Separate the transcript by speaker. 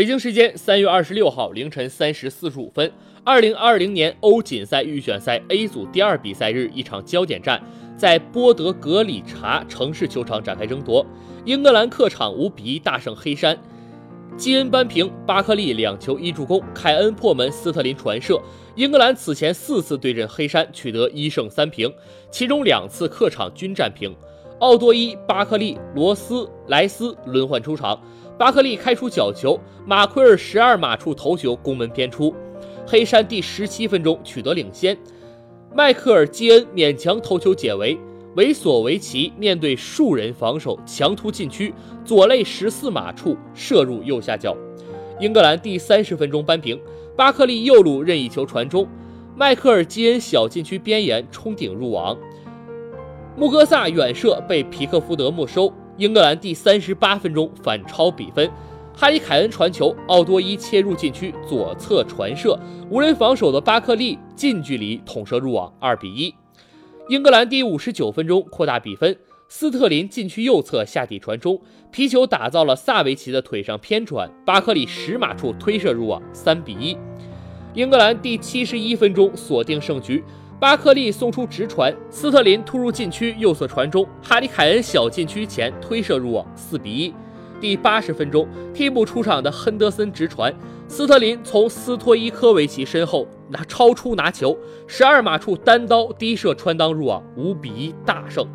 Speaker 1: 北京时间三月二十六号凌晨三时四十五分，二零二零年欧锦赛预选赛 A 组第二比赛日，一场焦点战在波德格里察城市球场展开争夺。英格兰客场五比一大胜黑山，基恩扳平，巴克利两球一助攻，凯恩破门，斯特林传射。英格兰此前四次对阵黑山取得一胜三平，其中两次客场均战平。奥多伊、巴克利、罗斯、莱斯轮换出场。巴克利开出角球，马奎尔十二码处头球攻门偏出，黑山第十七分钟取得领先。迈克尔基恩勉强头球解围，维索维奇面对数人防守强突禁区，左肋十四码处射入右下角。英格兰第三十分钟扳平，巴克利右路任意球传中，迈克尔基恩小禁区边沿冲顶入网，穆戈萨远射被皮克福德没收。英格兰第三十八分钟反超比分，哈里凯恩传球，奥多伊切入禁区左侧传射，无人防守的巴克利近距离捅射入网，二比一。英格兰第五十九分钟扩大比分，斯特林禁区右侧下底传中，皮球打到了萨维奇的腿上偏转，巴克利十码处推射入网，三比一。英格兰第七十一分钟锁定胜局。巴克利送出直传，斯特林突入禁区右侧传中，哈里凯恩小禁区前推射入网，四比一。第八十分钟，替补出场的亨德森直传，斯特林从斯托伊科维奇身后拿超出拿球，十二码处单刀低射穿裆入网，五比一大胜。